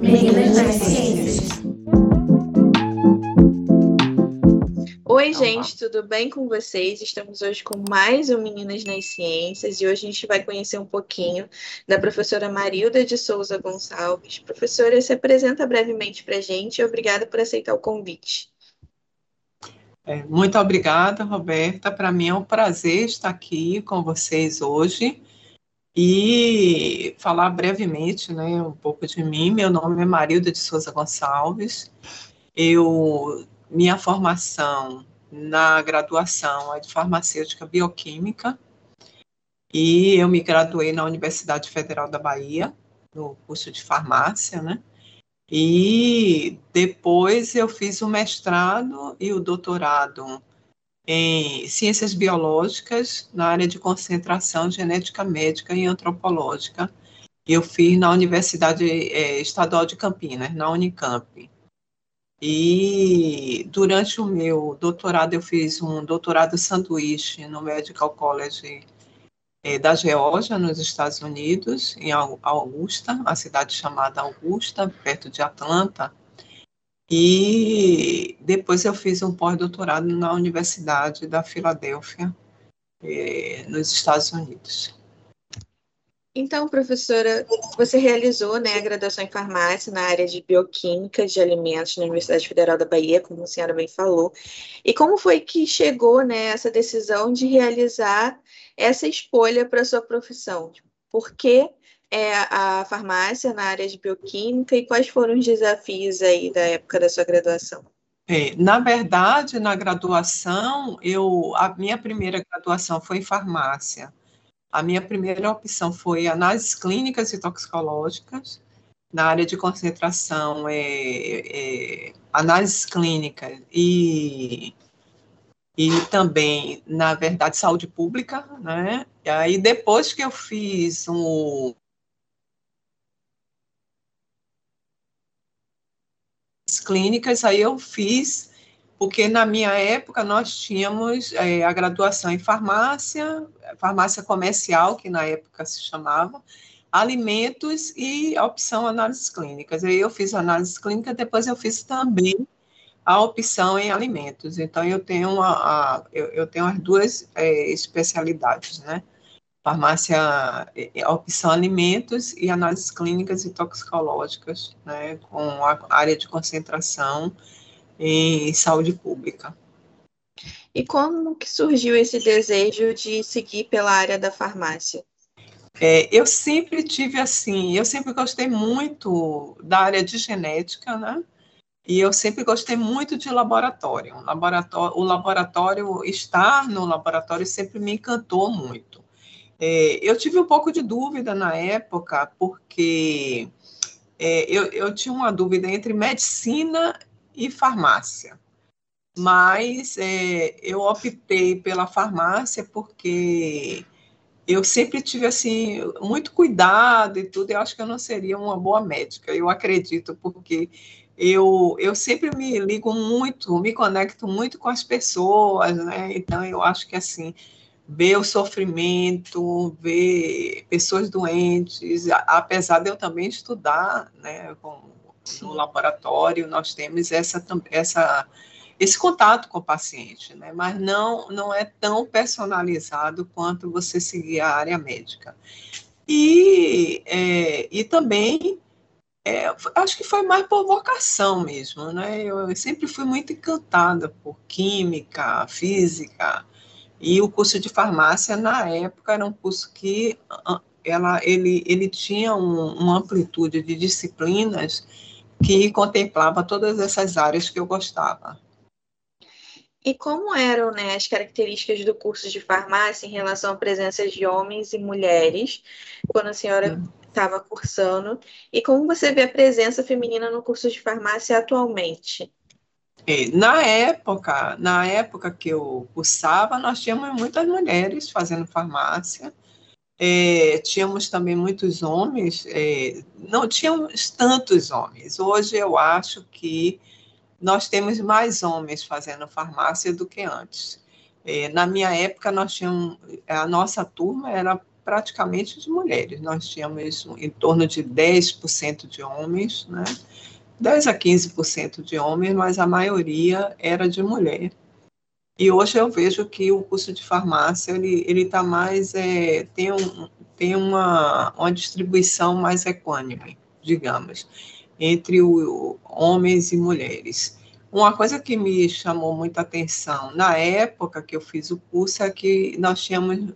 Meninas das Ciências. Oi, gente, tudo bem com vocês? Estamos hoje com mais um Meninas nas Ciências e hoje a gente vai conhecer um pouquinho da professora Marilda de Souza Gonçalves. Professora, se apresenta brevemente para a gente e obrigada por aceitar o convite. É, muito obrigada, Roberta. Para mim é um prazer estar aqui com vocês hoje e falar brevemente né, um pouco de mim. Meu nome é Marilda de Souza Gonçalves. Eu minha formação na graduação é de farmacêutica bioquímica e eu me graduei na Universidade Federal da Bahia, no curso de farmácia, né? E depois eu fiz o mestrado e o doutorado em ciências biológicas na área de concentração genética médica e antropológica. Eu fiz na Universidade é, Estadual de Campinas, na Unicamp. E durante o meu doutorado, eu fiz um doutorado sanduíche no Medical College é, da Geórgia, nos Estados Unidos, em Augusta, a cidade chamada Augusta, perto de Atlanta. E depois eu fiz um pós-doutorado na Universidade da Filadélfia, é, nos Estados Unidos. Então, professora, você realizou né, a graduação em farmácia na área de bioquímica de alimentos na Universidade Federal da Bahia, como a senhora bem falou. E como foi que chegou né, essa decisão de realizar essa escolha para a sua profissão? Por que é, a farmácia na área de bioquímica e quais foram os desafios aí da época da sua graduação? É, na verdade, na graduação, eu a minha primeira graduação foi em farmácia. A minha primeira opção foi análises clínicas e toxicológicas. Na área de concentração, é, é análises clínicas e, e também, na verdade, saúde pública. Né? E aí, depois que eu fiz um, clínicas, aí eu fiz porque na minha época nós tínhamos é, a graduação em farmácia, farmácia comercial, que na época se chamava, alimentos e a opção análises clínicas. Aí eu fiz análise clínica, depois eu fiz também a opção em alimentos. Então eu tenho, uma, a, eu, eu, tenho as duas é, especialidades, né? Farmácia, é, é, a opção alimentos e análises clínicas e toxicológicas, né? Com a área de concentração em saúde pública. E como que surgiu esse desejo de seguir pela área da farmácia? É, eu sempre tive assim, eu sempre gostei muito da área de genética, né? E eu sempre gostei muito de laboratório. laboratório o laboratório, estar no laboratório sempre me encantou muito. É, eu tive um pouco de dúvida na época, porque é, eu, eu tinha uma dúvida entre medicina e farmácia. Mas é, eu optei pela farmácia porque eu sempre tive assim muito cuidado e tudo. Eu acho que eu não seria uma boa médica. Eu acredito porque eu, eu sempre me ligo muito, me conecto muito com as pessoas, né? Então eu acho que assim ver o sofrimento, ver pessoas doentes, apesar de eu também estudar, né, com, no laboratório, nós temos essa, essa, esse contato com o paciente, né? mas não, não é tão personalizado quanto você seguir a área médica. E, é, e também, é, acho que foi mais por vocação mesmo, né? Eu, eu sempre fui muito encantada por química, física, e o curso de farmácia, na época, era um curso que ela, ele, ele tinha um, uma amplitude de disciplinas que contemplava todas essas áreas que eu gostava. E como eram né, as características do curso de farmácia em relação à presença de homens e mulheres quando a senhora estava hum. cursando? E como você vê a presença feminina no curso de farmácia atualmente? É, na época, na época que eu cursava, nós tínhamos muitas mulheres fazendo farmácia. É, tínhamos também muitos homens, é, não tínhamos tantos homens. Hoje eu acho que nós temos mais homens fazendo farmácia do que antes. É, na minha época, nós tínhamos, a nossa turma era praticamente de mulheres. Nós tínhamos em torno de 10% de homens, né? 10 a 15% de homens, mas a maioria era de mulher. E hoje eu vejo que o curso de farmácia ele ele está mais é, tem um, tem uma, uma distribuição mais equânime, digamos, entre o, homens e mulheres. Uma coisa que me chamou muita atenção na época que eu fiz o curso é que nós tínhamos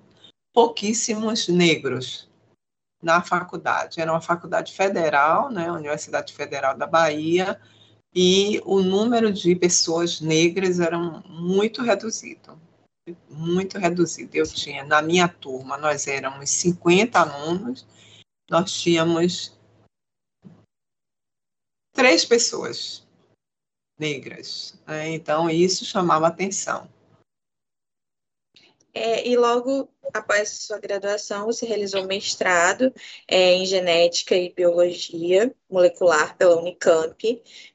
pouquíssimos negros na faculdade. Era uma faculdade federal, né, Universidade Federal da Bahia, e o número de pessoas negras era muito reduzido muito reduzido. Eu tinha, na minha turma, nós éramos 50 alunos, nós tínhamos três pessoas negras. Né? Então, isso chamava atenção. É, e logo após sua graduação, você realizou mestrado é, em genética e biologia molecular pela Unicamp.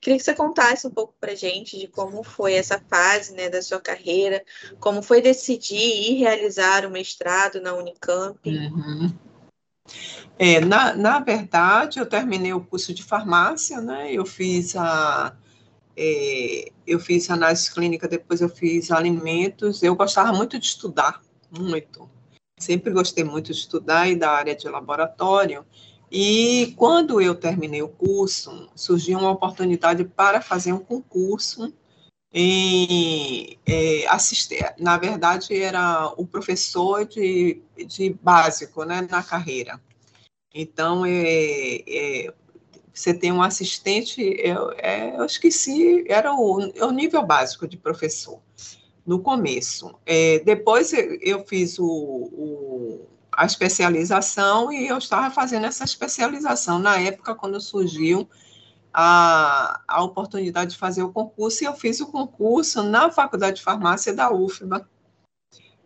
Queria que você contasse um pouco para gente de como foi essa fase né, da sua carreira, como foi decidir e realizar o mestrado na Unicamp. Uhum. É, na, na verdade, eu terminei o curso de farmácia, né? Eu fiz a é, eu fiz análise clínica, depois eu fiz alimentos. Eu gostava muito de estudar, muito. Sempre gostei muito de estudar e da área de laboratório. E quando eu terminei o curso, surgiu uma oportunidade para fazer um concurso em é, assistir. Na verdade, era o professor de, de básico né, na carreira. Então, é, é, você tem um assistente, eu, é, eu esqueci, era o, é o nível básico de professor, no começo. É, depois eu fiz o, o, a especialização e eu estava fazendo essa especialização na época quando surgiu a, a oportunidade de fazer o concurso, e eu fiz o concurso na Faculdade de Farmácia da UFBA.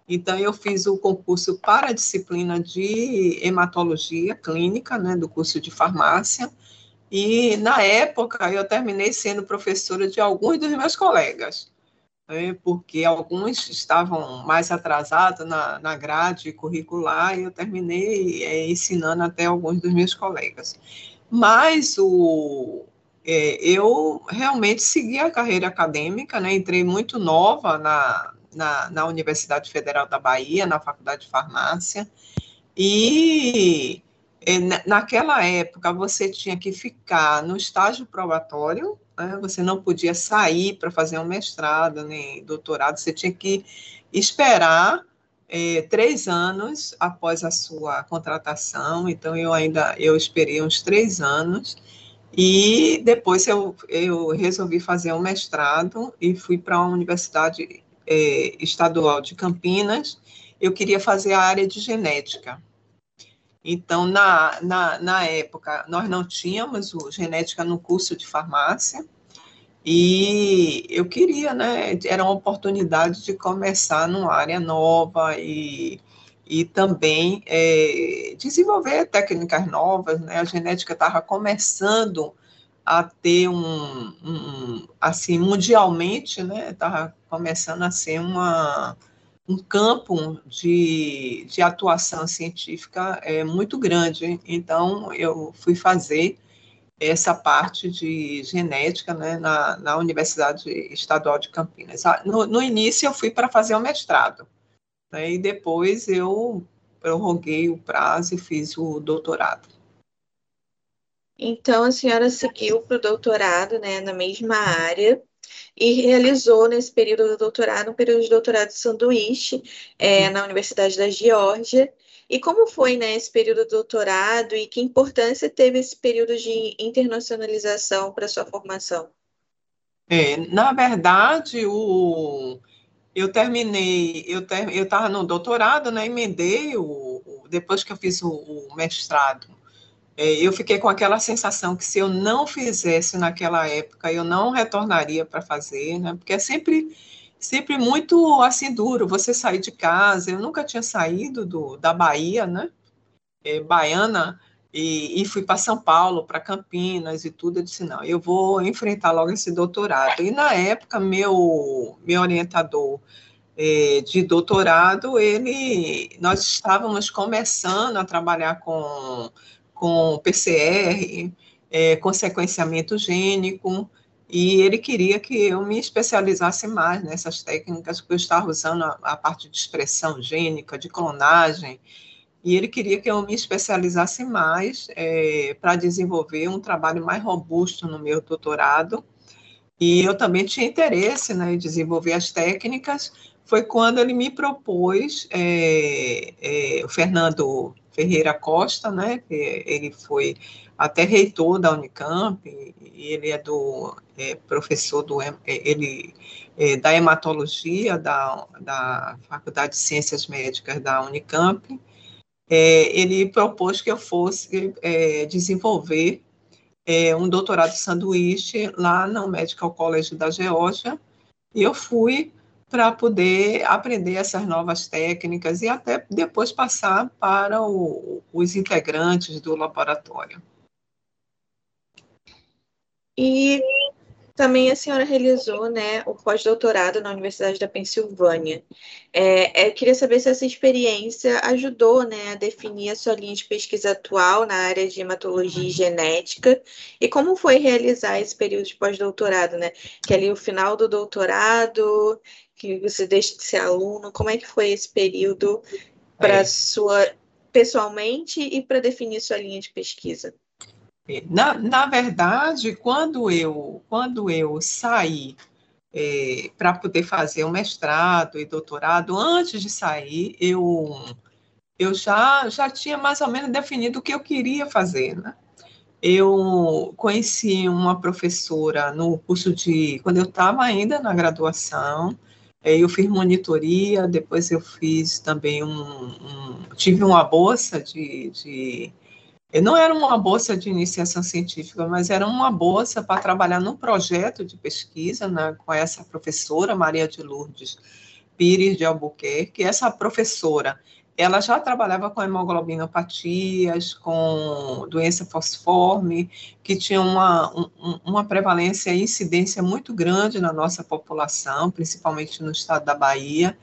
Então, eu fiz o concurso para a disciplina de hematologia clínica, né, do curso de farmácia, e, na época, eu terminei sendo professora de alguns dos meus colegas, né, porque alguns estavam mais atrasados na, na grade curricular, e eu terminei é, ensinando até alguns dos meus colegas. Mas o, é, eu realmente segui a carreira acadêmica, né, entrei muito nova na, na, na Universidade Federal da Bahia, na Faculdade de Farmácia, e naquela época você tinha que ficar no estágio probatório, né? você não podia sair para fazer um mestrado nem doutorado, você tinha que esperar é, três anos após a sua contratação, então eu ainda eu esperei uns três anos e depois eu, eu resolvi fazer um mestrado e fui para a Universidade é, Estadual de Campinas. Eu queria fazer a área de genética. Então, na, na, na época, nós não tínhamos o genética no curso de farmácia, e eu queria, né? Era uma oportunidade de começar numa área nova e, e também é, desenvolver técnicas novas, né? A genética estava começando a ter um, um, assim, mundialmente, né? Estava começando a ser uma, um campo de, de atuação científica é, muito grande. Então, eu fui fazer essa parte de genética né, na, na Universidade Estadual de Campinas. Ah, no, no início, eu fui para fazer o mestrado, né, e depois eu prorroguei o prazo e fiz o doutorado. Então, a senhora seguiu para o doutorado né, na mesma área, e realizou nesse período do doutorado um período de doutorado de sanduíche é, na Universidade da Geórgia. E como foi né, esse período do doutorado e que importância teve esse período de internacionalização para sua formação? É, na verdade, o, eu terminei, eu ter, eu estava no doutorado, né, emendei o, o, depois que eu fiz o, o mestrado é, eu fiquei com aquela sensação que se eu não fizesse naquela época, eu não retornaria para fazer, né? Porque é sempre, sempre muito assim duro você sair de casa. Eu nunca tinha saído do, da Bahia, né? É, baiana, e, e fui para São Paulo, para Campinas e tudo. Eu disse: não, eu vou enfrentar logo esse doutorado. E na época, meu, meu orientador é, de doutorado, ele, nós estávamos começando a trabalhar com, com PCR, é, com sequenciamento gênico, e ele queria que eu me especializasse mais nessas técnicas, porque eu estava usando a, a parte de expressão gênica, de clonagem, e ele queria que eu me especializasse mais é, para desenvolver um trabalho mais robusto no meu doutorado. E eu também tinha interesse né, em desenvolver as técnicas. Foi quando ele me propôs, é, é, o Fernando Ferreira Costa, né, ele foi até reitor da Unicamp, e ele é do é, professor do é, ele é, da hematologia da, da Faculdade de Ciências Médicas da Unicamp. É, ele propôs que eu fosse é, desenvolver é, um doutorado sanduíche lá no Medical College da Geórgia, e eu fui para poder aprender essas novas técnicas e até depois passar para o, os integrantes do laboratório. E também a senhora realizou né, o pós-doutorado na Universidade da Pensilvânia. É, é, eu queria saber se essa experiência ajudou né, a definir a sua linha de pesquisa atual na área de hematologia e genética, e como foi realizar esse período de pós-doutorado, né? Que ali o final do doutorado, que você deixa de ser aluno, como é que foi esse período para é. sua pessoalmente e para definir sua linha de pesquisa? Na, na verdade, quando eu, quando eu saí é, para poder fazer o mestrado e doutorado, antes de sair, eu, eu já, já tinha mais ou menos definido o que eu queria fazer, né? Eu conheci uma professora no curso de. Quando eu estava ainda na graduação, é, eu fiz monitoria, depois eu fiz também um. um tive uma bolsa de, de não era uma bolsa de iniciação científica, mas era uma bolsa para trabalhar num projeto de pesquisa né, com essa professora, Maria de Lourdes Pires de Albuquerque. Essa professora, ela já trabalhava com hemoglobinopatias, com doença fosforme, que tinha uma, um, uma prevalência e incidência muito grande na nossa população, principalmente no estado da Bahia.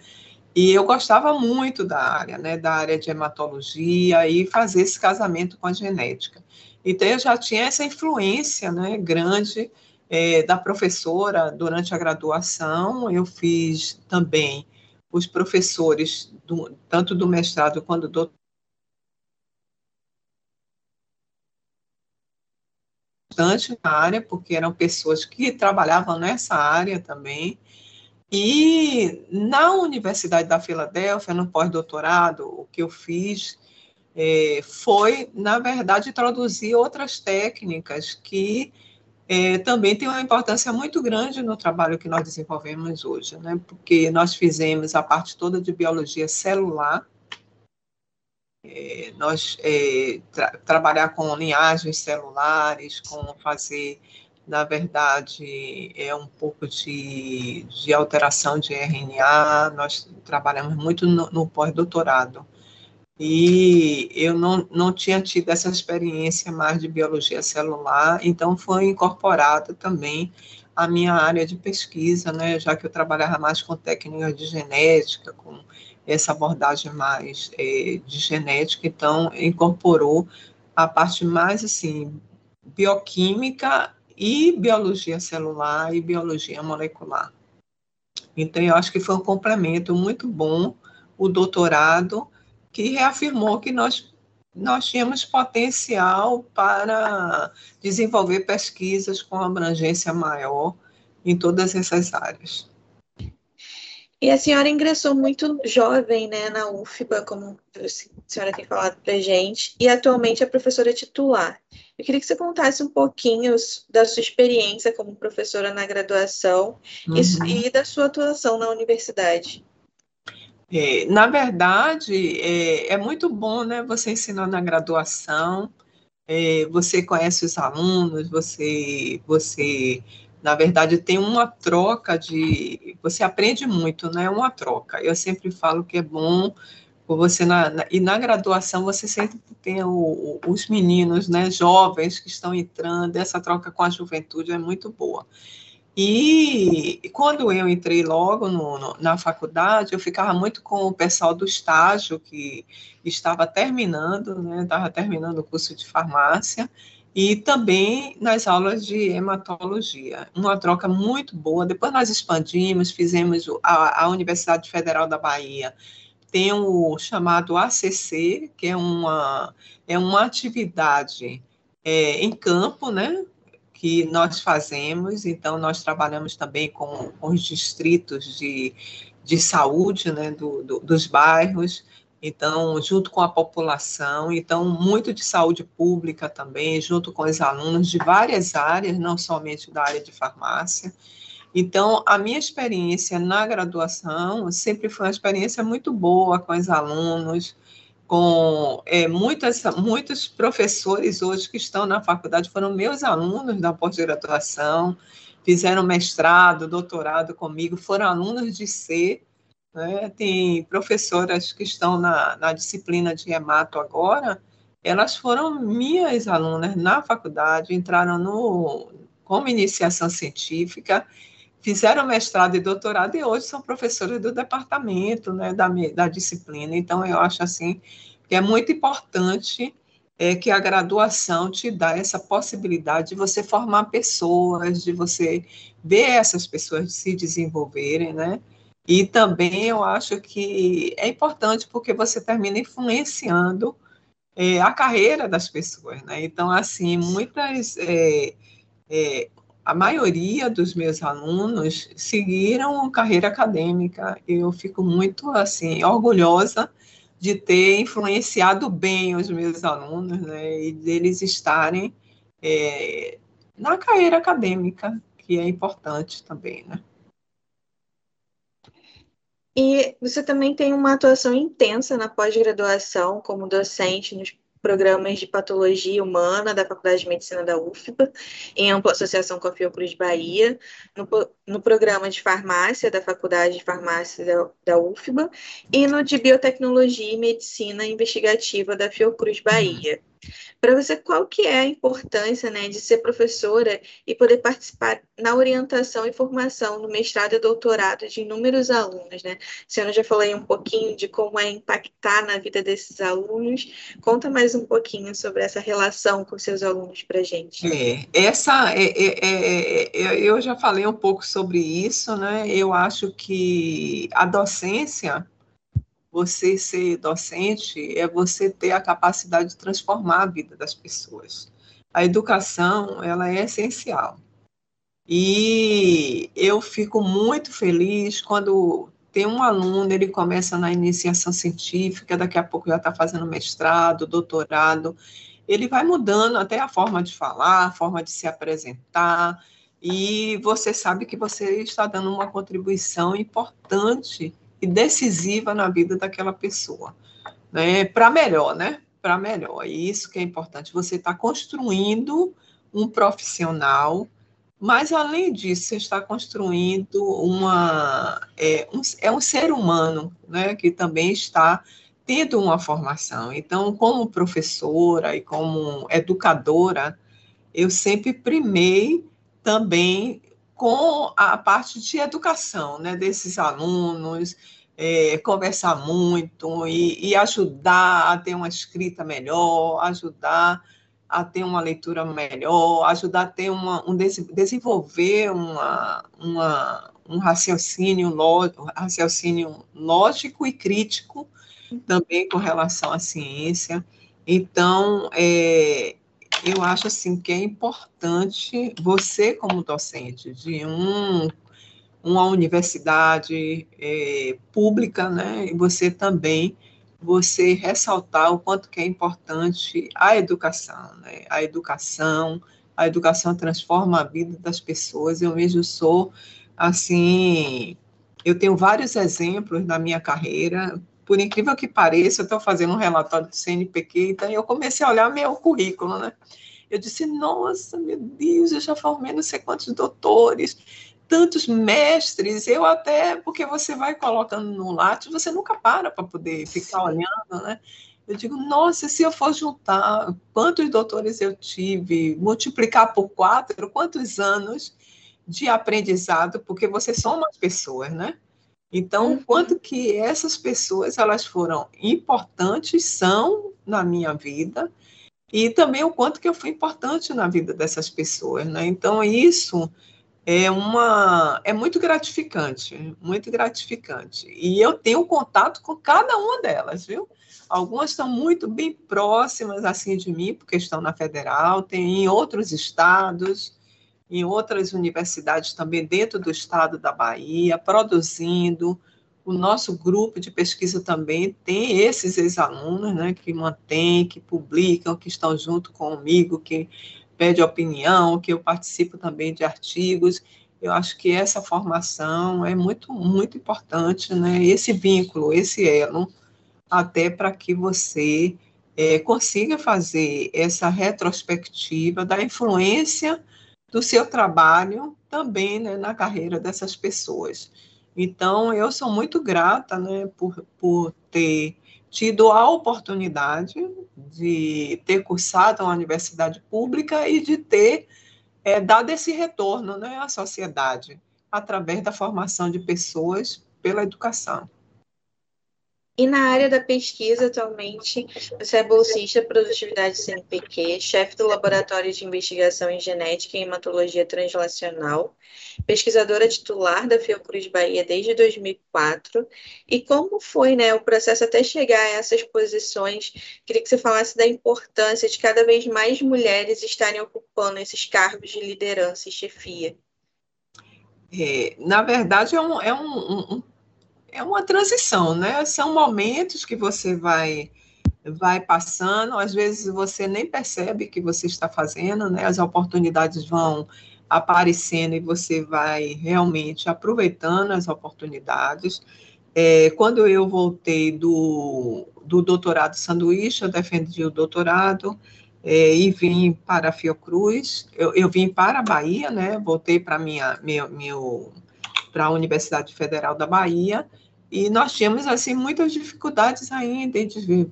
E eu gostava muito da área, né, da área de hematologia e fazer esse casamento com a genética. Então, eu já tinha essa influência né, grande é, da professora durante a graduação. Eu fiz também os professores, do, tanto do mestrado quanto do bastante na área, porque eram pessoas que trabalhavam nessa área também. E na Universidade da Filadélfia, no pós-doutorado, o que eu fiz é, foi, na verdade, introduzir outras técnicas que é, também têm uma importância muito grande no trabalho que nós desenvolvemos hoje, né? porque nós fizemos a parte toda de biologia celular, é, nós é, tra trabalhar com linhagens celulares, com fazer na verdade, é um pouco de, de alteração de RNA. Nós trabalhamos muito no, no pós-doutorado. E eu não, não tinha tido essa experiência mais de biologia celular, então foi incorporada também a minha área de pesquisa, né, já que eu trabalhava mais com técnicas de genética, com essa abordagem mais é, de genética, então incorporou a parte mais assim bioquímica e biologia celular e biologia molecular. Então, eu acho que foi um complemento muito bom o doutorado, que reafirmou que nós, nós tínhamos potencial para desenvolver pesquisas com abrangência maior em todas essas áreas. E a senhora ingressou muito jovem né, na UFBA, como a senhora tem falado para gente, e atualmente é professora titular. Eu queria que você contasse um pouquinho da sua experiência como professora na graduação uhum. e, e, da sua atuação na universidade. É, na verdade, é, é, muito bom né, você ensinar na graduação, é, você conhece os alunos, você, você, na verdade, tem uma troca de. Você aprende muito, né? Uma troca. Eu sempre falo que é bom você na, na, e na graduação você sempre tem o, os meninos, né, jovens que estão entrando, essa troca com a juventude é muito boa. E quando eu entrei logo no, no, na faculdade, eu ficava muito com o pessoal do estágio, que estava terminando, né, estava terminando o curso de farmácia, e também nas aulas de hematologia. Uma troca muito boa. Depois nós expandimos, fizemos a, a Universidade Federal da Bahia, tem o chamado ACC, que é uma, é uma atividade é, em campo, né? que nós fazemos, então nós trabalhamos também com, os distritos de, de saúde né, do, do, dos bairros, então, junto com a população, então, muito de saúde pública também, junto com os alunos de várias áreas, não somente da área de farmácia. Então, a minha experiência na graduação sempre foi uma experiência muito boa com os alunos, com é, muitas, muitos professores hoje que estão na faculdade foram meus alunos da pós-graduação, fizeram mestrado, doutorado comigo, foram alunos de C. Né? Tem professoras que estão na, na disciplina de hemato agora, elas foram minhas alunas na faculdade, entraram no, como iniciação científica, fizeram mestrado e doutorado e hoje são professores do departamento, né, da, da disciplina. Então, eu acho assim que é muito importante é, que a graduação te dá essa possibilidade de você formar pessoas, de você ver essas pessoas se desenvolverem, né? E também eu acho que é importante porque você termina influenciando é, a carreira das pessoas, né? Então, assim, muitas é, é, a maioria dos meus alunos seguiram carreira acadêmica. Eu fico muito assim orgulhosa de ter influenciado bem os meus alunos, né, e deles estarem é, na carreira acadêmica, que é importante também, né. E você também tem uma atuação intensa na pós-graduação como docente nos programas de patologia humana da Faculdade de Medicina da UFBA, em ampla associação com a Fiocruz Bahia, no, no programa de farmácia da Faculdade de Farmácia da, da UFBA e no de Biotecnologia e Medicina Investigativa da Fiocruz Bahia. Para você, qual que é a importância né, de ser professora e poder participar na orientação e formação no mestrado e doutorado de inúmeros alunos? Né? Senhora já aí um pouquinho de como é impactar na vida desses alunos. Conta mais um pouquinho sobre essa relação com seus alunos para gente. É, essa, é, é, é, é, eu já falei um pouco sobre isso, né? Eu acho que a docência você ser docente é você ter a capacidade de transformar a vida das pessoas. A educação, ela é essencial. E eu fico muito feliz quando tem um aluno, ele começa na iniciação científica, daqui a pouco já está fazendo mestrado, doutorado, ele vai mudando até a forma de falar, a forma de se apresentar, e você sabe que você está dando uma contribuição importante e decisiva na vida daquela pessoa, né? Para melhor, né? Para melhor. E isso que é importante. Você está construindo um profissional, mas além disso, você está construindo uma é um, é um ser humano, né? Que também está tendo uma formação. Então, como professora e como educadora, eu sempre primei também com a parte de educação né, desses alunos, é, conversar muito e, e, ajudar a ter uma escrita melhor, ajudar a ter uma leitura melhor, ajudar a ter uma, um desenvolver uma, uma, um raciocínio, lógico, raciocínio lógico e crítico também com relação à ciência. Então, é, eu acho assim que é importante você, como docente de um, uma universidade é, pública, né, e você também você ressaltar o quanto que é importante a educação, né? A educação, a educação transforma a vida das pessoas. Eu mesmo sou assim, eu tenho vários exemplos na minha carreira por incrível que pareça, eu estou fazendo um relatório do CNPq, então eu comecei a olhar meu currículo, né? Eu disse, nossa, meu Deus, eu já formei não sei quantos doutores, tantos mestres, eu até, porque você vai colocando no lápis, você nunca para para poder ficar olhando, né? Eu digo, nossa, se eu for juntar quantos doutores eu tive, multiplicar por quatro, quantos anos de aprendizado, porque vocês são umas pessoas, né? Então, uhum. quanto que essas pessoas elas foram importantes são na minha vida e também o quanto que eu fui importante na vida dessas pessoas, né? Então, isso é uma é muito gratificante, muito gratificante. E eu tenho contato com cada uma delas, viu? Algumas estão muito bem próximas assim de mim, porque estão na federal, tem em outros estados, em outras universidades também dentro do estado da Bahia, produzindo. O nosso grupo de pesquisa também tem esses ex-alunos, né, que mantêm, que publicam, que estão junto comigo, que pede opinião, que eu participo também de artigos. Eu acho que essa formação é muito, muito importante, né? Esse vínculo, esse elo, até para que você é, consiga fazer essa retrospectiva da influência do seu trabalho também né, na carreira dessas pessoas. Então, eu sou muito grata né, por, por ter tido a oportunidade de ter cursado uma universidade pública e de ter é, dado esse retorno né, à sociedade através da formação de pessoas pela educação. E na área da pesquisa, atualmente, você é bolsista Produtividade CNPq, chefe do Laboratório de Investigação em Genética e Hematologia Translacional, pesquisadora titular da Fiocruz Bahia desde 2004. E como foi né, o processo até chegar a essas posições? Queria que você falasse da importância de cada vez mais mulheres estarem ocupando esses cargos de liderança e chefia. É, na verdade, é um, é um, um é uma transição, né? São momentos que você vai vai passando, às vezes você nem percebe que você está fazendo, né? As oportunidades vão aparecendo e você vai realmente aproveitando as oportunidades. É, quando eu voltei do, do doutorado sanduíche, eu defendi o doutorado é, e vim para a Fiocruz. Eu, eu vim para a Bahia, né? Voltei para minha meu, para a Universidade Federal da Bahia e nós tínhamos, assim, muitas dificuldades ainda em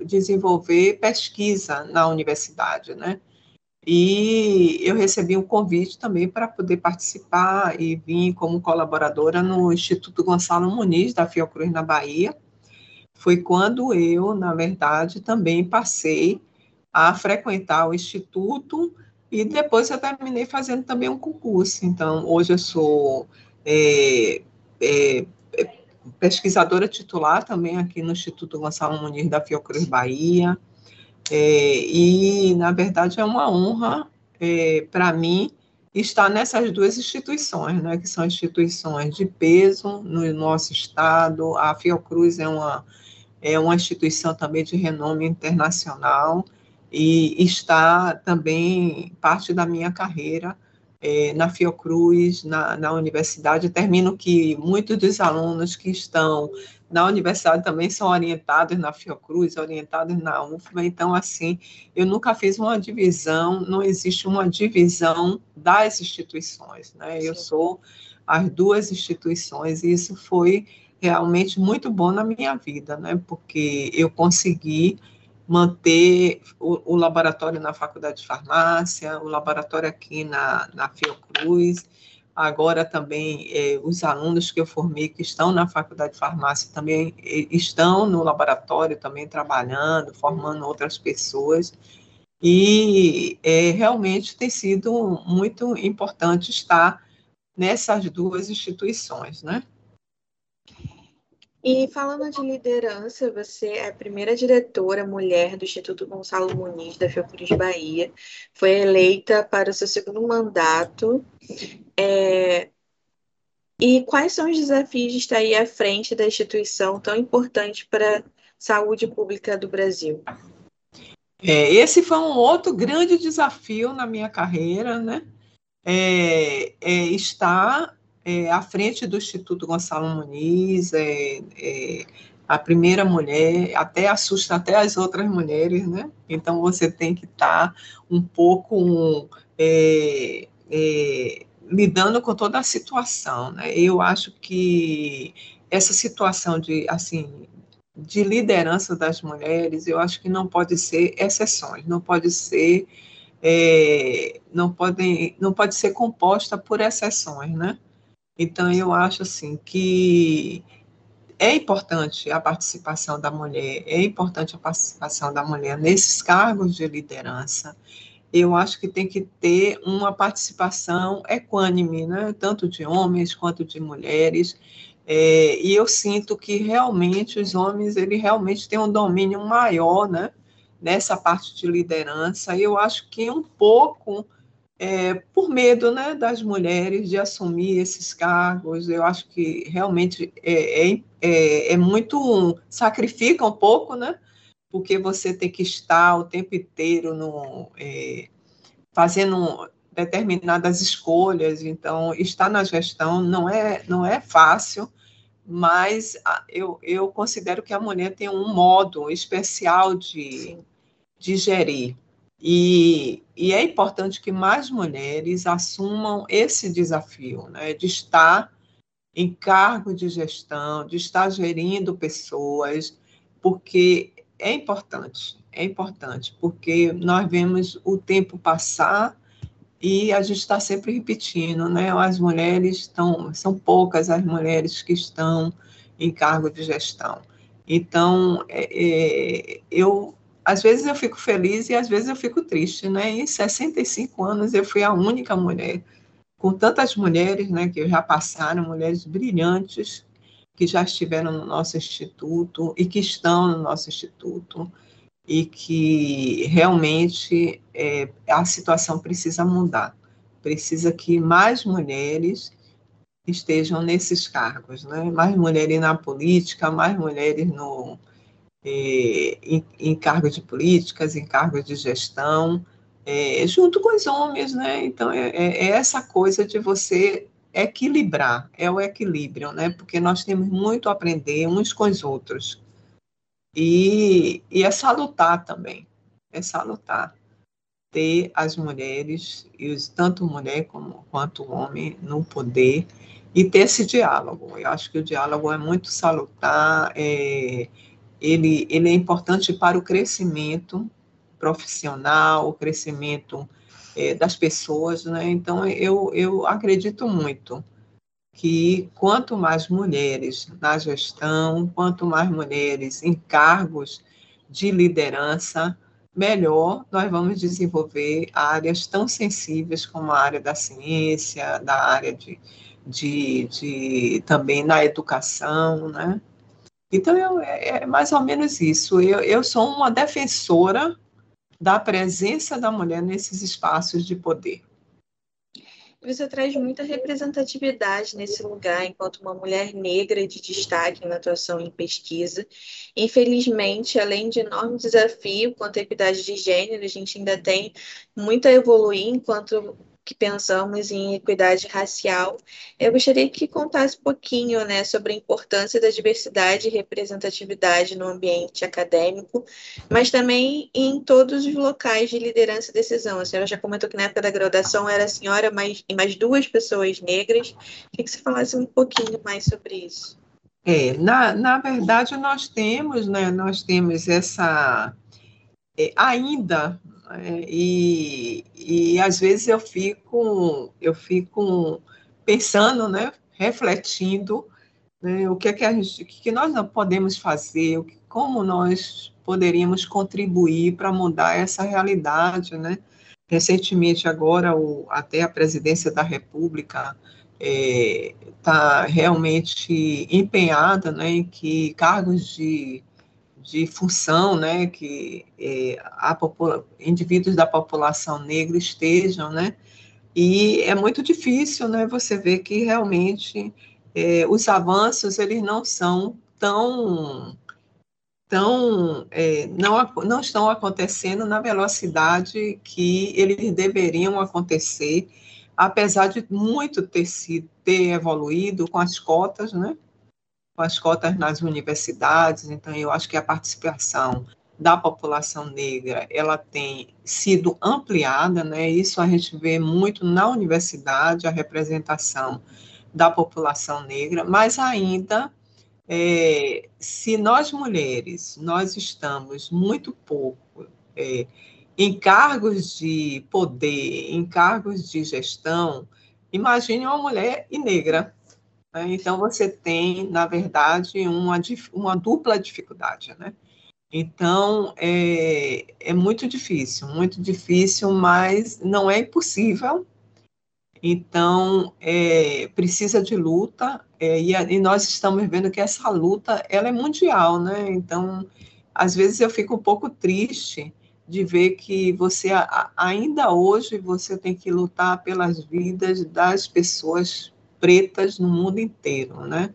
desenvolver pesquisa na universidade, né? E eu recebi um convite também para poder participar e vim como colaboradora no Instituto Gonçalo Muniz, da Fiocruz, na Bahia. Foi quando eu, na verdade, também passei a frequentar o Instituto e depois eu terminei fazendo também um concurso. Então, hoje eu sou é, é, pesquisadora titular também aqui no Instituto Gonçalo Muniz da Fiocruz Bahia, é, e, na verdade, é uma honra é, para mim estar nessas duas instituições, né, que são instituições de peso no nosso estado. A Fiocruz é uma, é uma instituição também de renome internacional e está também parte da minha carreira é, na Fiocruz, na, na universidade. Termino que muitos dos alunos que estão na universidade também são orientados na Fiocruz, orientados na UFBA, então, assim, eu nunca fiz uma divisão, não existe uma divisão das instituições, né? Eu sou as duas instituições, e isso foi realmente muito bom na minha vida, né? Porque eu consegui manter o, o, laboratório na Faculdade de Farmácia, o laboratório aqui na, na Fiocruz, agora também é, os alunos que eu formei que estão na Faculdade de Farmácia também estão no laboratório também trabalhando, formando outras pessoas, e é, realmente tem sido muito importante estar nessas duas instituições, né? E falando de liderança, você é a primeira diretora mulher do Instituto Gonçalo Muniz da Fiocruz Bahia, foi eleita para o seu segundo mandato. É... E quais são os desafios de estar aí à frente da instituição tão importante para a saúde pública do Brasil? É, esse foi um outro grande desafio na minha carreira, né? É, é estar é, à frente do Instituto Gonçalo Muniz, é, é, a primeira mulher, até assusta até as outras mulheres, né? Então você tem que estar tá um pouco é, é, lidando com toda a situação, né? Eu acho que essa situação de assim de liderança das mulheres, eu acho que não pode ser exceções, não pode ser é, não, podem, não pode ser composta por exceções, né? Então, eu acho assim que é importante a participação da mulher, é importante a participação da mulher nesses cargos de liderança. Eu acho que tem que ter uma participação equânime, né? tanto de homens quanto de mulheres. É, e eu sinto que realmente os homens ele realmente têm um domínio maior, né? nessa parte de liderança. Eu acho que um pouco é, por medo né, das mulheres de assumir esses cargos. Eu acho que realmente é, é, é, é muito. sacrifica um pouco, né? Porque você tem que estar o tempo inteiro no, é, fazendo determinadas escolhas. Então, estar na gestão não é, não é fácil mas eu, eu considero que a mulher tem um modo especial de, de gerir. E, e, é importante que mais mulheres assumam esse desafio, né, de estar em cargo de gestão, de estar gerindo pessoas, porque é importante, é importante, porque nós vemos o tempo passar e a gente está sempre repetindo, né? As mulheres estão, são poucas as mulheres que estão em cargo de gestão. Então, é, é, eu às vezes eu fico feliz e às vezes eu fico triste, né? Em 65 anos eu fui a única mulher, com tantas mulheres, né, que já passaram, mulheres brilhantes, que já estiveram no nosso instituto e que estão no nosso instituto, e que realmente é, a situação precisa mudar. Precisa que mais mulheres estejam nesses cargos, né? mais mulheres na política, mais mulheres no, é, em, em cargos de políticas, em cargos de gestão, é, junto com os homens, né? Então, é, é, é, essa coisa de você equilibrar, é o equilíbrio, né? Porque nós temos muito a aprender uns com os outros. E, e é salutar também, é salutar ter as mulheres, e os, tanto mulher como, quanto homem, no poder, e ter esse diálogo. Eu acho que o diálogo é muito salutar, é, ele, ele é importante para o crescimento profissional, o crescimento é, das pessoas, né? Então, eu, eu acredito muito que quanto mais mulheres na gestão, quanto mais mulheres em cargos de liderança, melhor nós vamos desenvolver áreas tão sensíveis como a área da ciência, da área de, de, de também na educação, né? Então, eu, é, é mais ou menos isso. Eu, eu sou uma defensora da presença da mulher nesses espaços de poder. Você traz muita representatividade nesse lugar, enquanto uma mulher negra de destaque na atuação em pesquisa. Infelizmente, além de enorme desafio quanto à equidade de gênero, a gente ainda tem muito a evoluir enquanto que pensamos em equidade racial. Eu gostaria que contasse um pouquinho né, sobre a importância da diversidade e representatividade no ambiente acadêmico, mas também em todos os locais de liderança e decisão. A senhora já comentou que na época da graduação era a senhora mais, e mais duas pessoas negras. Queria que você falasse um pouquinho mais sobre isso. É, na, na verdade, nós temos, né, nós temos essa, é, ainda é, e, e às vezes eu fico, eu fico pensando, né, refletindo né, o que é que, a gente, o que nós não podemos fazer, como nós poderíamos contribuir para mudar essa realidade, né? Recentemente, agora, o, até a presidência da República está é, realmente empenhada né, em que cargos de de função, né, que é, a indivíduos da população negra estejam, né, e é muito difícil, né, você ver que realmente é, os avanços eles não são tão tão é, não não estão acontecendo na velocidade que eles deveriam acontecer, apesar de muito ter ter evoluído com as cotas, né, com as cotas nas universidades, então eu acho que a participação da população negra ela tem sido ampliada, né? Isso a gente vê muito na universidade a representação da população negra, mas ainda é, se nós mulheres nós estamos muito pouco é, em cargos de poder, em cargos de gestão, imagine uma mulher e negra. Né? Então, você tem, na verdade, uma, uma dupla dificuldade. Né? Então, é, é muito difícil, muito difícil, mas não é impossível. Então, é, precisa de luta, é, e, e, nós estamos vendo que essa luta ela é mundial, né? Então, às vezes eu fico um pouco triste de ver que você ainda hoje você tem que lutar pelas vidas das pessoas pretas no mundo inteiro, né?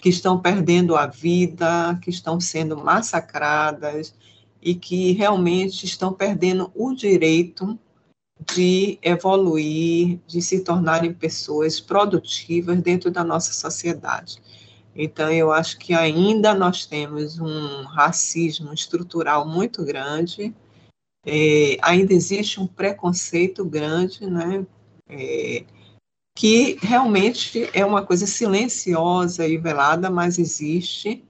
Que estão perdendo a vida, que estão sendo massacradas e que realmente estão perdendo o direito de evoluir, de se tornarem pessoas produtivas dentro da nossa sociedade. Então, eu acho que ainda nós temos um racismo estrutural muito grande, é, ainda existe um preconceito grande, né? É, que realmente é uma coisa silenciosa e velada, mas existe.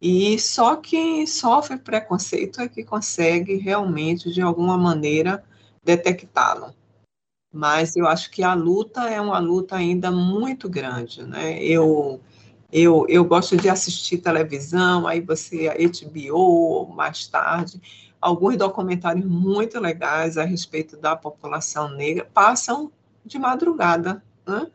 E só quem sofre preconceito é que consegue realmente, de alguma maneira, detectá-lo. Mas eu acho que a luta é uma luta ainda muito grande, né? Eu eu, eu gosto de assistir televisão, aí você, a HBO, mais tarde, alguns documentários muito legais a respeito da população negra passam de madrugada, né?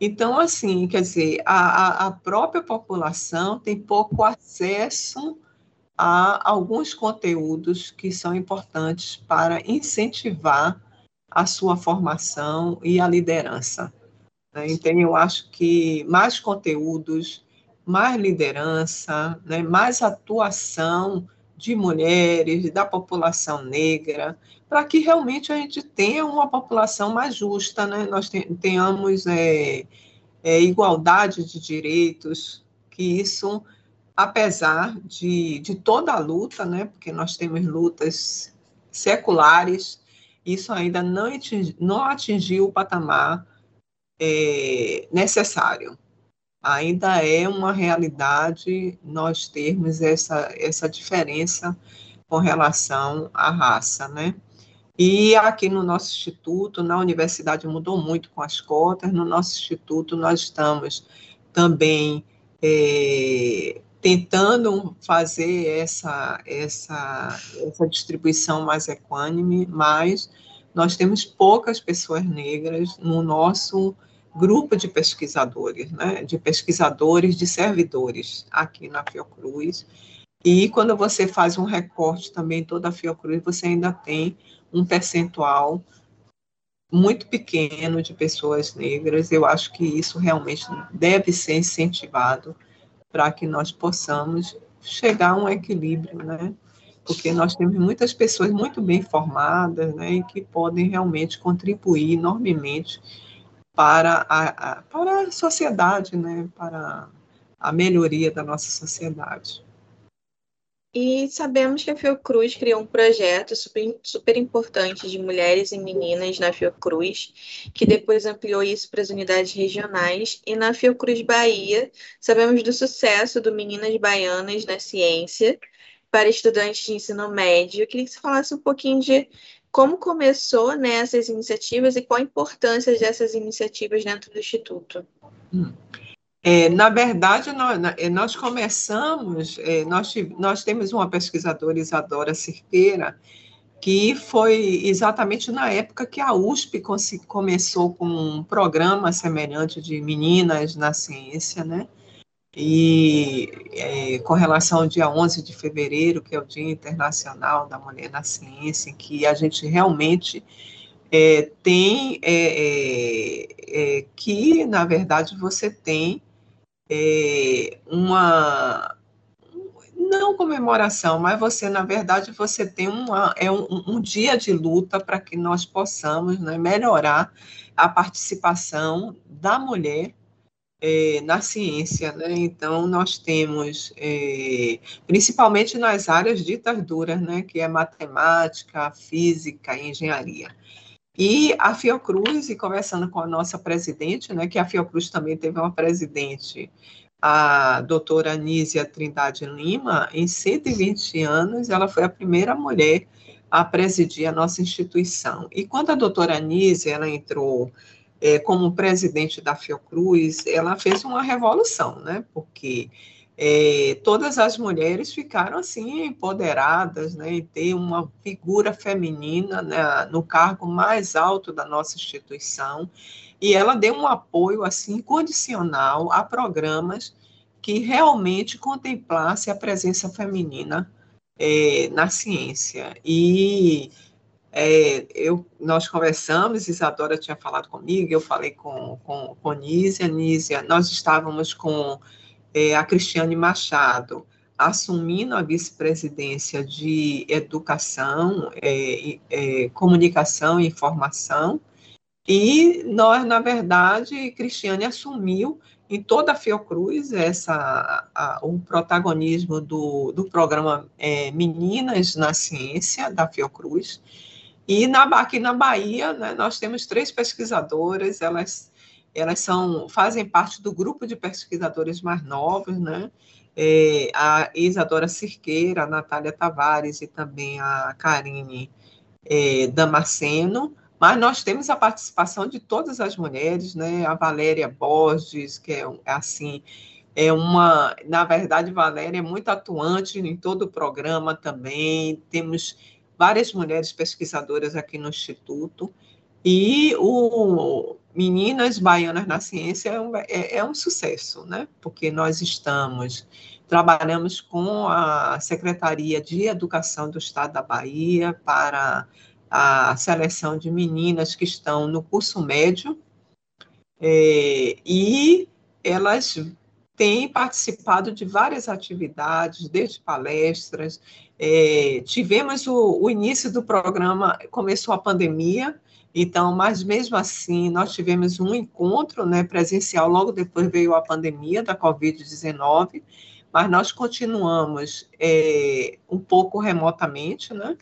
Então, assim, quer dizer, a, a própria população tem pouco acesso a alguns conteúdos que são importantes para incentivar a sua formação e a liderança. Né? Então, eu acho que mais conteúdos, mais liderança, né? mais atuação de mulheres, da população negra, para que realmente a gente tenha uma população mais justa, né? nós tenhamos é, é, igualdade de direitos, que isso, apesar de, de toda a luta, né? porque nós temos lutas seculares, isso ainda não atingiu, não atingiu o patamar é, necessário ainda é uma realidade nós termos essa, essa diferença com relação à raça, né? E aqui no nosso instituto, na universidade mudou muito com as cotas, no nosso instituto nós estamos também é, tentando fazer essa, essa, essa distribuição mais equânime, mas nós temos poucas pessoas negras no nosso grupo de pesquisadores, né, de pesquisadores, de servidores aqui na Fiocruz. E quando você faz um recorte também toda a Fiocruz, você ainda tem um percentual muito pequeno de pessoas negras. Eu acho que isso realmente deve ser incentivado para que nós possamos chegar a um equilíbrio, né? Porque nós temos muitas pessoas muito bem formadas, né, e que podem realmente contribuir enormemente para a, a, para a sociedade, né, para a melhoria da nossa sociedade. E sabemos que a Fiocruz criou um projeto super, super importante de mulheres e meninas na Fiocruz, que depois ampliou isso para as unidades regionais. E na Fiocruz Bahia, sabemos do sucesso do Meninas Baianas na Ciência para estudantes de ensino médio. Eu queria que você falasse um pouquinho de como começou né, essas iniciativas e qual a importância dessas iniciativas dentro do Instituto? Hum. É, na verdade, nós, é, nós começamos, é, nós, nós temos uma pesquisadora, Isadora Cerqueira, que foi exatamente na época que a USP começou com um programa semelhante de meninas na ciência, né? E é, com relação ao dia 11 de fevereiro, que é o Dia Internacional da Mulher na Ciência, em que a gente realmente é, tem é, é, é que, na verdade, você tem é, uma não comemoração, mas você, na verdade, você tem uma, é um, um dia de luta para que nós possamos né, melhorar a participação da mulher é, na ciência, né? Então, nós temos, é, principalmente nas áreas ditas duras, né? Que é matemática, física e engenharia. E a Fiocruz, e conversando com a nossa presidente, né? Que a Fiocruz também teve uma presidente, a doutora Anísia Trindade Lima, em 120 anos, ela foi a primeira mulher a presidir a nossa instituição. E quando a doutora Anise, ela entrou é, como presidente da Fiocruz, ela fez uma revolução, né? Porque é, todas as mulheres ficaram assim empoderadas, né, em ter uma figura feminina né, no cargo mais alto da nossa instituição, e ela deu um apoio assim condicional a programas que realmente contemplasse a presença feminina é, na ciência. E é, eu, nós conversamos, Isadora tinha falado comigo, eu falei com, com, com Nízia, Nízia, nós estávamos com é, a Cristiane Machado assumindo a vice-presidência de Educação, é, é, Comunicação e Informação, e nós, na verdade, Cristiane assumiu em toda a Fiocruz essa, a, o protagonismo do, do programa é, Meninas na Ciência, da Fiocruz, e na, aqui na Bahia, né, nós temos três pesquisadoras, elas elas são, fazem parte do grupo de pesquisadores mais novos, né? É, a Isadora Cirqueira, a Natália Tavares e também a Karine é, Damasceno, mas nós temos a participação de todas as mulheres, né? A Valéria Borges, que é assim, é uma, na verdade, Valéria é muito atuante em todo o programa também. Temos várias mulheres pesquisadoras aqui no Instituto. E o Meninas Baianas na Ciência é um, é, é um sucesso, né? Porque nós estamos, trabalhamos com a Secretaria de Educação do Estado da Bahia para a seleção de meninas que estão no curso médio, é, e elas têm participado de várias atividades, desde palestras. É, tivemos o, o início do programa, começou a pandemia, então, mas mesmo assim, nós tivemos um encontro né, presencial, logo depois veio a pandemia da Covid-19, mas nós continuamos é, um pouco remotamente, né?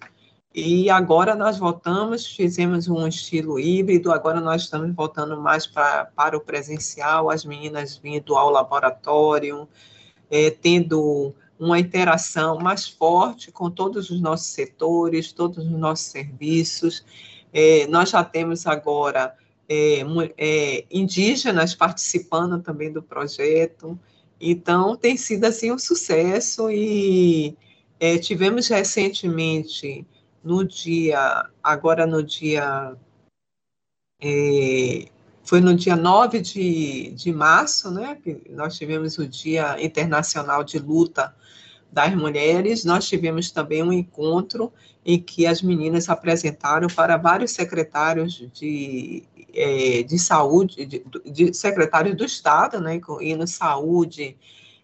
E agora nós voltamos, fizemos um estilo híbrido, agora nós estamos voltando mais pra, para o presencial, as meninas vindo ao laboratório, é, tendo uma interação mais forte com todos os nossos setores, todos os nossos serviços, é, nós já temos agora é, é, indígenas participando também do projeto, então tem sido assim um sucesso e é, tivemos recentemente no dia, agora no dia, é, foi no dia 9 de, de março, né, que nós tivemos o Dia Internacional de Luta das mulheres, nós tivemos também um encontro em que as meninas apresentaram para vários secretários de, é, de saúde, de, de, secretários do Estado, né, incluindo saúde,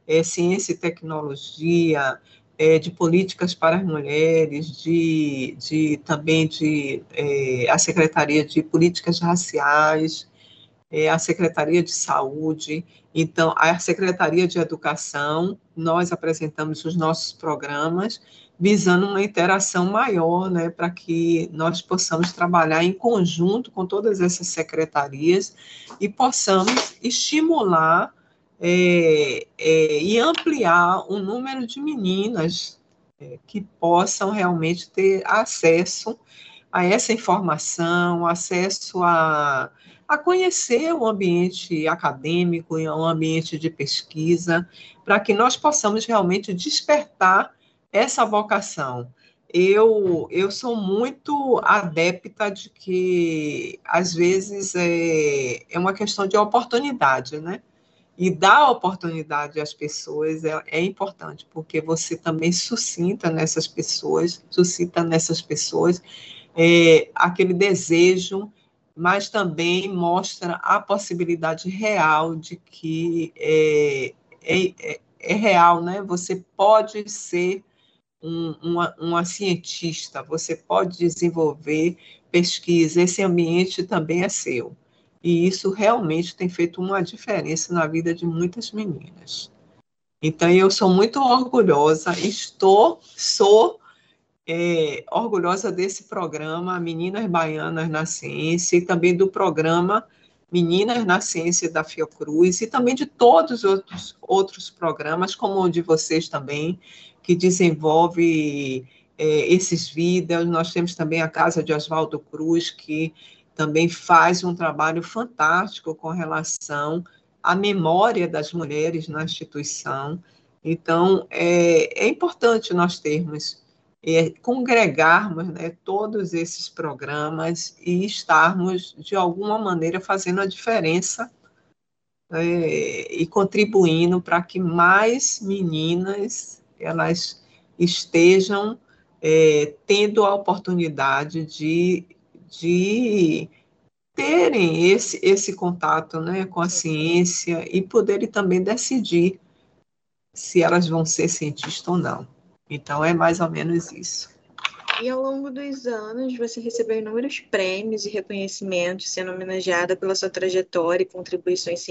é, ciência e tecnologia, é, de políticas para as mulheres, de, de também de é, a Secretaria de Políticas Raciais, é, a Secretaria de Saúde, então, a Secretaria de Educação, nós apresentamos os nossos programas, visando uma interação maior, né, para que nós possamos trabalhar em conjunto com todas essas secretarias e possamos estimular é, é, e ampliar o número de meninas é, que possam realmente ter acesso a essa informação, acesso a a conhecer o ambiente acadêmico e o ambiente de pesquisa, para que nós possamos realmente despertar essa vocação. Eu, eu sou muito adepta de que, às vezes, é, é uma questão de oportunidade, né? E dar oportunidade às pessoas é, é importante, porque você também suscita nessas pessoas, suscita nessas pessoas é, aquele desejo mas também mostra a possibilidade real de que é, é, é, é real, né? Você pode ser um, uma, uma cientista, você pode desenvolver pesquisa, esse ambiente também é seu. E isso realmente tem feito uma diferença na vida de muitas meninas. Então, eu sou muito orgulhosa, estou, sou é, orgulhosa desse programa Meninas Baianas na Ciência e também do programa Meninas na Ciência da Fiocruz e também de todos os outros, outros programas, como o de vocês também, que desenvolve é, esses vídeos. Nós temos também a Casa de Oswaldo Cruz, que também faz um trabalho fantástico com relação à memória das mulheres na instituição. Então, é, é importante nós termos, é, congregarmos né, todos esses programas e estarmos, de alguma maneira, fazendo a diferença é, e contribuindo para que mais meninas elas estejam é, tendo a oportunidade de, de terem esse, esse contato né, com a ciência e poderem também decidir se elas vão ser cientistas ou não. Então, é mais ou menos isso. E ao longo dos anos, você recebeu inúmeros prêmios e reconhecimentos, sendo homenageada pela sua trajetória e contribuições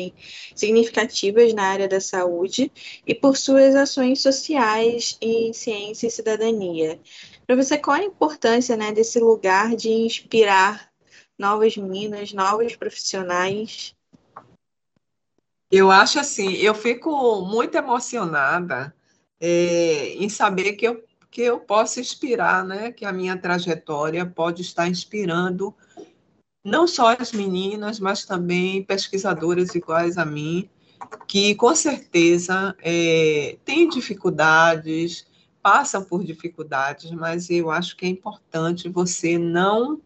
significativas na área da saúde e por suas ações sociais em ciência e cidadania. Para você, qual a importância né, desse lugar de inspirar novas meninas, novos profissionais? Eu acho assim, eu fico muito emocionada é, em saber que eu que eu possa inspirar, né? Que a minha trajetória pode estar inspirando não só as meninas, mas também pesquisadoras iguais a mim, que com certeza é, têm dificuldades, passam por dificuldades, mas eu acho que é importante você não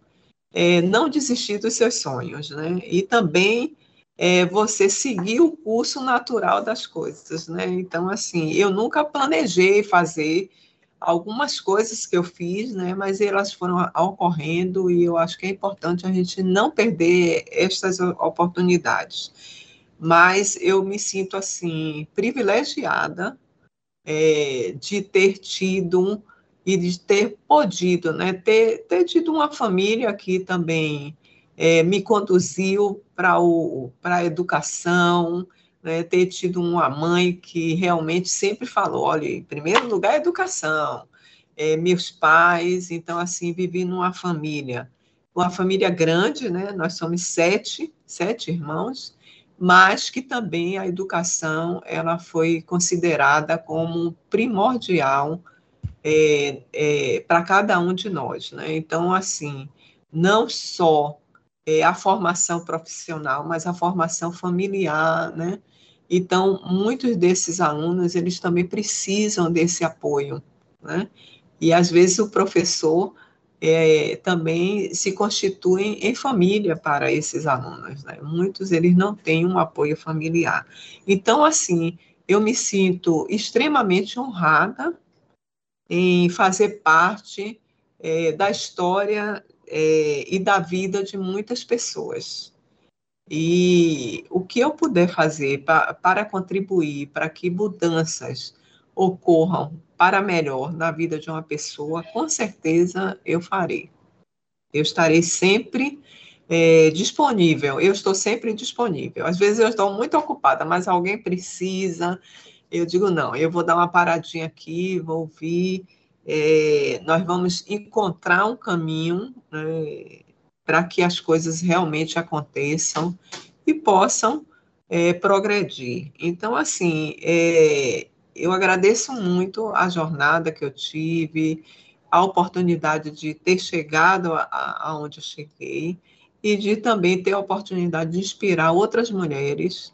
é, não desistir dos seus sonhos, né? E também é, você seguir o curso natural das coisas, né? Então, assim, eu nunca planejei fazer algumas coisas que eu fiz, né, mas elas foram ocorrendo e eu acho que é importante a gente não perder estas oportunidades. Mas eu me sinto assim privilegiada é, de ter tido e de ter podido, né, ter, ter tido uma família que também é, me conduziu para a educação, né, ter tido uma mãe que realmente sempre falou, olha, em primeiro lugar, educação, é, meus pais, então, assim, vivi numa família, uma família grande, né, nós somos sete, sete irmãos, mas que também a educação, ela foi considerada como primordial é, é, para cada um de nós, né, então, assim, não só é, a formação profissional, mas a formação familiar, né? Então, muitos desses alunos, eles também precisam desse apoio, né? E, às vezes, o professor é, também se constitui em família para esses alunos, né? Muitos, eles não têm um apoio familiar. Então, assim, eu me sinto extremamente honrada em fazer parte é, da história é, e da vida de muitas pessoas. E o que eu puder fazer para contribuir para que mudanças ocorram para melhor na vida de uma pessoa, com certeza eu farei. Eu estarei sempre é, disponível, eu estou sempre disponível. Às vezes eu estou muito ocupada, mas alguém precisa, eu digo, não, eu vou dar uma paradinha aqui, vou ouvir, é, nós vamos encontrar um caminho né, para que as coisas realmente aconteçam e possam é, progredir. Então, assim, é, eu agradeço muito a jornada que eu tive, a oportunidade de ter chegado aonde eu cheguei e de também ter a oportunidade de inspirar outras mulheres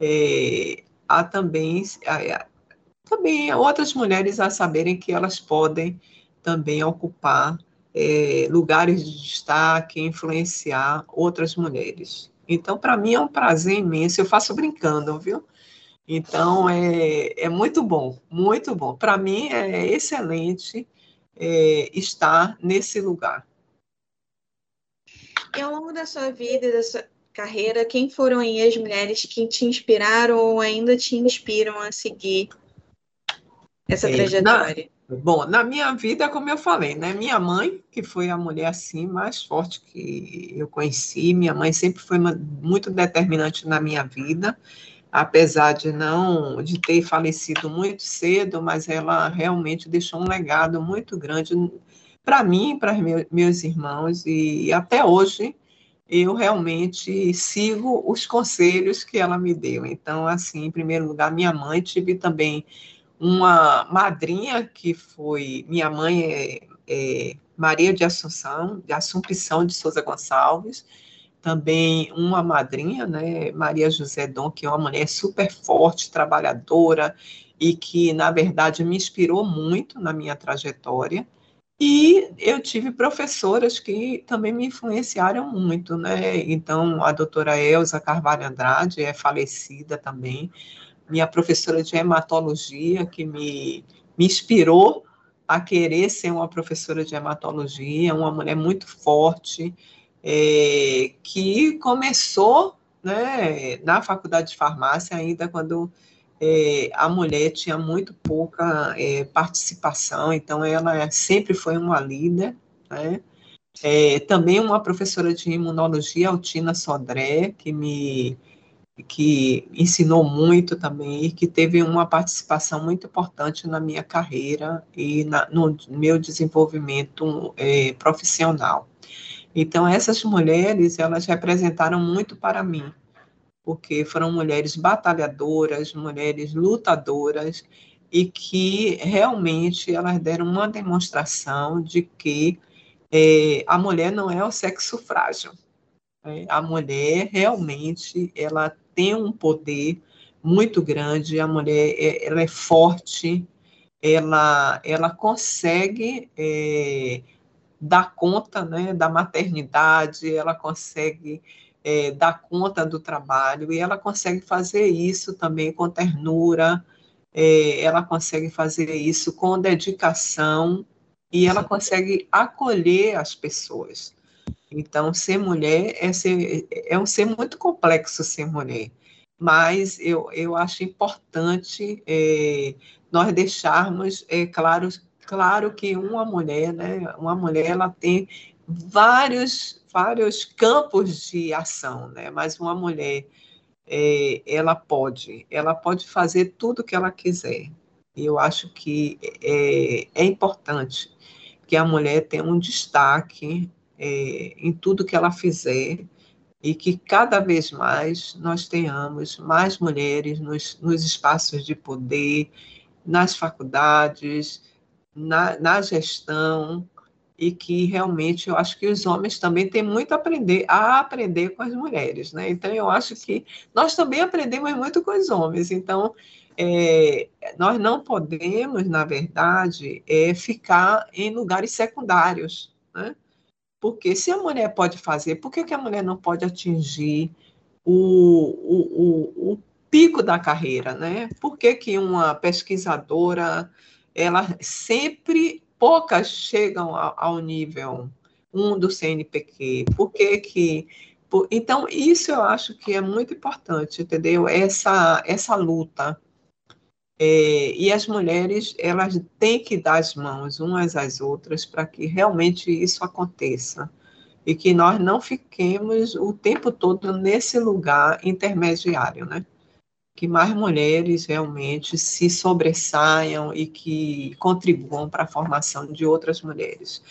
é, a também a, também outras mulheres a saberem que elas podem também ocupar é, lugares de destaque, influenciar outras mulheres. Então, para mim é um prazer imenso, eu faço brincando, viu? Então, é, é muito bom, muito bom. Para mim é excelente é, estar nesse lugar. E ao longo da sua vida e da sua carreira, quem foram as mulheres que te inspiraram ou ainda te inspiram a seguir essa é, trajetória? Na, bom, na minha vida, como eu falei, né? Minha mãe, que foi a mulher assim mais forte que eu conheci, minha mãe sempre foi uma, muito determinante na minha vida, apesar de não de ter falecido muito cedo, mas ela realmente deixou um legado muito grande para mim, para meus irmãos e até hoje eu realmente sigo os conselhos que ela me deu. Então, assim, em primeiro lugar, minha mãe tive também uma madrinha que foi minha mãe é, é Maria de Assunção, de Assumpção de Souza Gonçalves, também uma madrinha, né, Maria José Dom, que é uma mulher super forte, trabalhadora e que, na verdade, me inspirou muito na minha trajetória. E eu tive professoras que também me influenciaram muito, né? Então, a doutora Elza Carvalho Andrade é falecida também, minha professora de hematologia, que me, me inspirou a querer ser uma professora de hematologia, uma mulher muito forte, é, que começou né, na faculdade de farmácia ainda quando é, a mulher tinha muito pouca é, participação, então ela sempre foi uma líder, né? É, também uma professora de imunologia, Altina Sodré, que me que ensinou muito também, que teve uma participação muito importante na minha carreira e na, no meu desenvolvimento é, profissional. Então, essas mulheres, elas representaram muito para mim, porque foram mulheres batalhadoras, mulheres lutadoras, e que realmente elas deram uma demonstração de que é, a mulher não é o sexo frágil. Né? A mulher realmente ela tem um poder muito grande, a mulher é, ela é forte, ela, ela consegue é, dar conta né, da maternidade, ela consegue é, dar conta do trabalho, e ela consegue fazer isso também com ternura, é, ela consegue fazer isso com dedicação, e ela consegue acolher as pessoas. Então, ser mulher é, ser, é um ser muito complexo ser mulher, mas eu, eu acho importante é, nós deixarmos é, claro, claro que uma mulher, né, uma mulher ela tem vários, vários campos de ação, né, mas uma mulher é, ela pode, ela pode fazer tudo o que ela quiser. E eu acho que é, é importante que a mulher tenha um destaque é, em tudo que ela fizer e que cada vez mais nós tenhamos mais mulheres nos, nos espaços de poder, nas faculdades, na, na, gestão, e que realmente eu acho que os homens também têm muito a aprender, a aprender com as mulheres, né? Então eu acho que nós também aprendemos muito com os homens, então é, nós não podemos, na verdade, é, ficar em lugares secundários, né? Porque se a mulher pode fazer, por que, que a mulher não pode atingir o, o, o, o pico da carreira, né? Por que, que uma pesquisadora, ela sempre, poucas chegam ao, nível 1 do CNPq? Por que que... Então, isso eu acho que é muito importante, entendeu? Essa, essa luta é, e as mulheres, elas têm que dar as mãos umas às outras para que realmente isso aconteça. E que nós não fiquemos o tempo todo nesse lugar intermediário, né? Que mais mulheres realmente se sobressaiam e que contribuam para a formação de outras mulheres.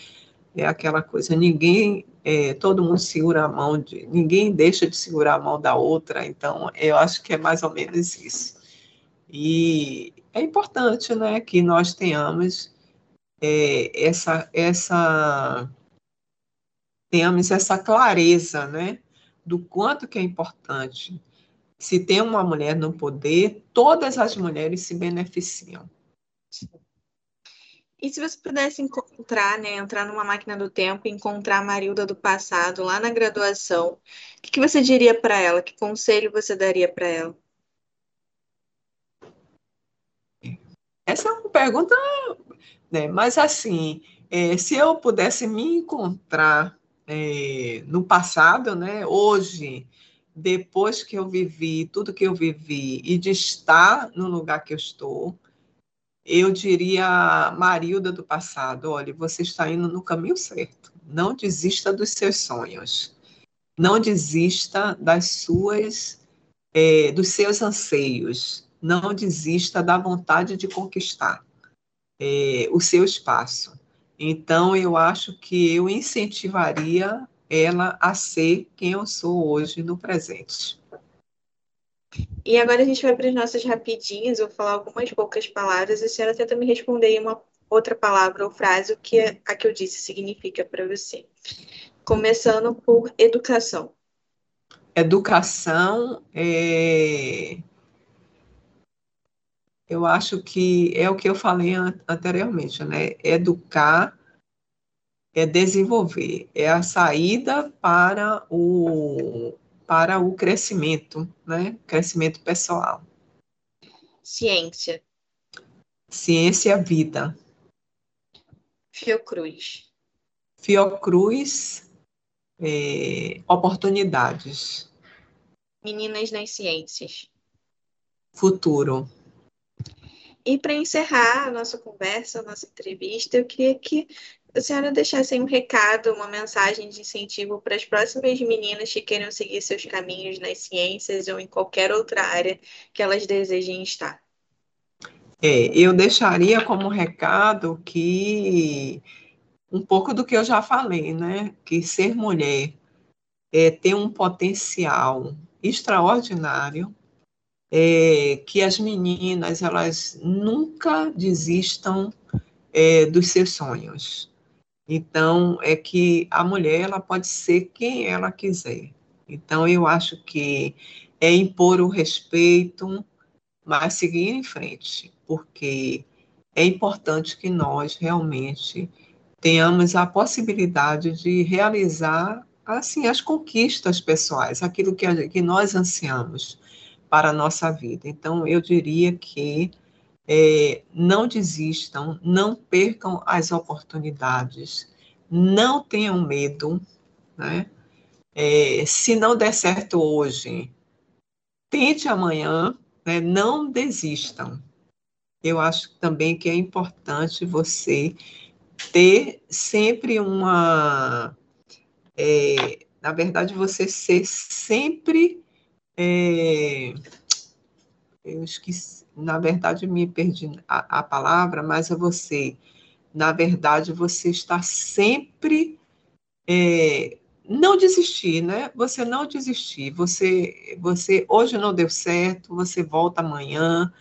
É aquela coisa, ninguém, é, todo mundo segura a mão de, ninguém deixa de segurar a mão da outra, então eu acho que é mais ou menos isso. E é importante né, que nós tenhamos é, essa, essa, tenhamos essa clareza né, do quanto que é importante. Se tem uma mulher no poder, todas as mulheres se beneficiam. E se você pudesse encontrar, né, entrar numa máquina do tempo e encontrar a Marilda do passado lá na graduação, o que, que você diria para ela? Que conselho você daria para ela? Essa é uma pergunta, né? Mas assim, é, se eu pudesse me encontrar é, no passado, né? Hoje, depois que eu vivi tudo que eu vivi e de estar no lugar que eu estou, eu diria Marilda do passado, olha, você está indo no caminho certo. Não desista dos seus sonhos. Não desista das suas, é, dos seus anseios não desista da vontade de conquistar é, o seu espaço. Então, eu acho que eu incentivaria ela a ser quem eu sou hoje no presente. E agora a gente vai para as nossas rapidinhas, eu vou falar algumas poucas palavras e a senhora tenta me responder uma outra palavra ou frase, o que é a que eu disse significa para você. Começando por educação. Educação é... Eu acho que é o que eu falei anteriormente, né? Educar é desenvolver, é a saída para o, para o crescimento, né? Crescimento pessoal. Ciência. Ciência, vida. Fiocruz. Fiocruz, é, oportunidades. Meninas nas ciências. Futuro. E para encerrar a nossa conversa, a nossa entrevista, eu queria que a senhora deixasse um recado, uma mensagem de incentivo para as próximas meninas que queiram seguir seus caminhos nas ciências ou em qualquer outra área que elas desejem estar. É, eu deixaria como recado que um pouco do que eu já falei, né? Que ser mulher é, tem um potencial extraordinário, é, que as meninas elas nunca desistam é, dos seus sonhos. Então, é que a mulher ela pode ser quem ela quiser. Então, eu acho que é impor o respeito, mas seguir em frente, porque é importante que nós realmente tenhamos a possibilidade de realizar assim as conquistas pessoais, aquilo que, que nós ansiamos para a nossa vida. Então, eu diria que é, não desistam, não percam as oportunidades, não tenham medo, né? É, se não der certo hoje, tente amanhã, né? não desistam. Eu acho também que é importante você ter sempre uma. É, na verdade, você ser sempre. É, eu esqueci, na verdade, me perdi a, a palavra, mas é você, na verdade, você está sempre. É, não desistir, né? Você não desistir. Você, você hoje não deu certo, você volta amanhã,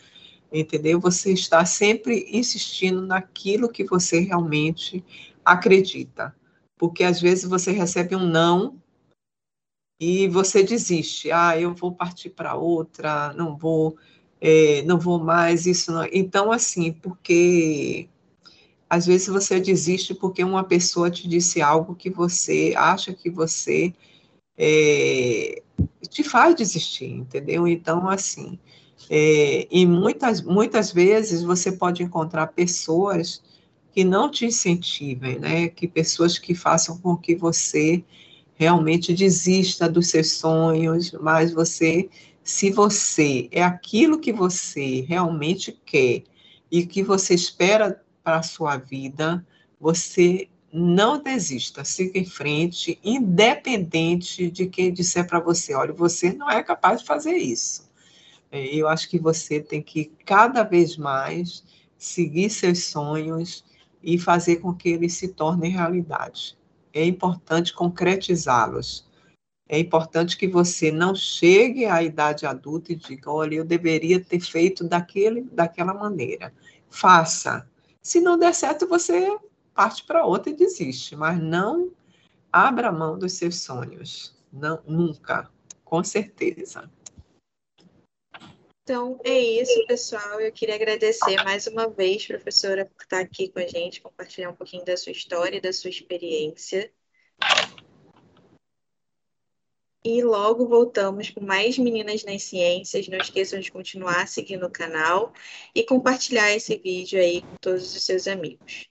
entendeu? Você está sempre insistindo naquilo que você realmente acredita. Porque às vezes você recebe um não e você desiste. Ah, eu vou partir para outra, não vou é, não vou mais, isso não. Então, assim, porque às vezes você desiste porque uma pessoa te disse algo que você acha que você é, te faz desistir, entendeu? Então, assim, é, e muitas, muitas vezes você pode encontrar pessoas que não te incentivem, né? Que pessoas que façam com que você realmente desista dos seus sonhos, mas você se você é aquilo que você realmente quer e que você espera para a sua vida, você não desista, siga em frente, independente de quem disser para você, olha, você não é capaz de fazer isso. É, eu acho que você tem que cada vez mais seguir seus sonhos e fazer com que eles se tornem realidade. É importante concretizá-los é importante que você não chegue à idade adulta e diga, olha, eu deveria ter feito daquele, daquela maneira. Faça. Se não der certo, você parte para outra e desiste, mas não abra mão dos seus sonhos. Não, nunca, com certeza. Então, é isso, pessoal. Eu queria agradecer mais uma vez, professora, por estar aqui com a gente, compartilhar um pouquinho da sua história, da sua experiência. E logo voltamos com mais Meninas nas Ciências. Não esqueçam de continuar seguindo o canal e compartilhar esse vídeo aí com todos os seus amigos.